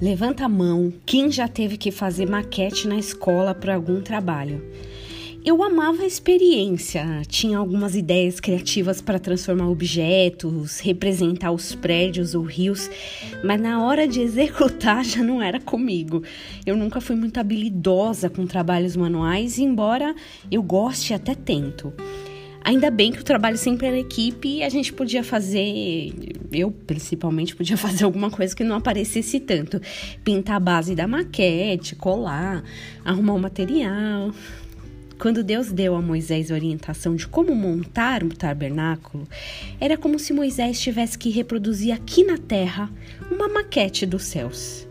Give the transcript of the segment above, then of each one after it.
Levanta a mão quem já teve que fazer maquete na escola para algum trabalho. Eu amava a experiência, tinha algumas ideias criativas para transformar objetos, representar os prédios ou rios, mas na hora de executar já não era comigo. Eu nunca fui muito habilidosa com trabalhos manuais, embora eu goste até tento. Ainda bem que o trabalho sempre era equipe e a gente podia fazer, eu principalmente podia fazer alguma coisa que não aparecesse tanto. Pintar a base da maquete, colar, arrumar o material. Quando Deus deu a Moisés a orientação de como montar o tabernáculo, era como se Moisés tivesse que reproduzir aqui na terra uma maquete dos céus.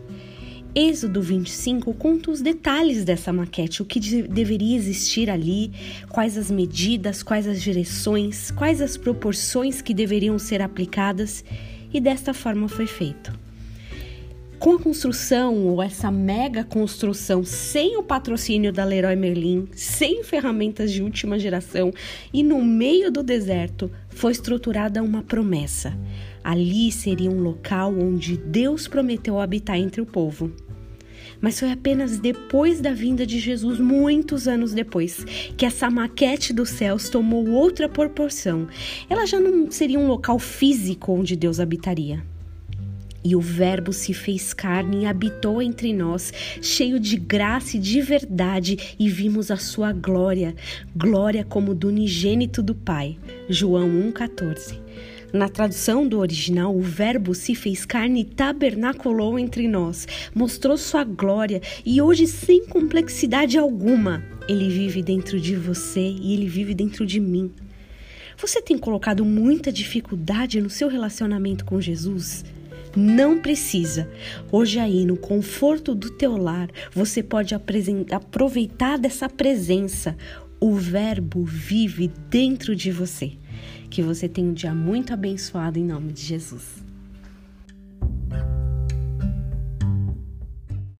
Êxodo 25 conta os detalhes dessa maquete, o que de deveria existir ali, quais as medidas, quais as direções, quais as proporções que deveriam ser aplicadas, e desta forma foi feito. Com a construção, ou essa mega construção, sem o patrocínio da Leroy Merlin, sem ferramentas de última geração e no meio do deserto, foi estruturada uma promessa. Ali seria um local onde Deus prometeu habitar entre o povo. Mas foi apenas depois da vinda de Jesus, muitos anos depois, que essa maquete dos céus tomou outra proporção. Ela já não seria um local físico onde Deus habitaria. E o Verbo se fez carne e habitou entre nós, cheio de graça e de verdade, e vimos a sua glória, glória como do unigênito do Pai. João 1,14. Na tradução do original, o Verbo se fez carne e tabernaculou entre nós, mostrou sua glória e hoje, sem complexidade alguma, ele vive dentro de você e ele vive dentro de mim. Você tem colocado muita dificuldade no seu relacionamento com Jesus? Não precisa. Hoje aí, no conforto do teu lar, você pode aproveitar dessa presença. O Verbo vive dentro de você. Que você tenha um dia muito abençoado em nome de Jesus.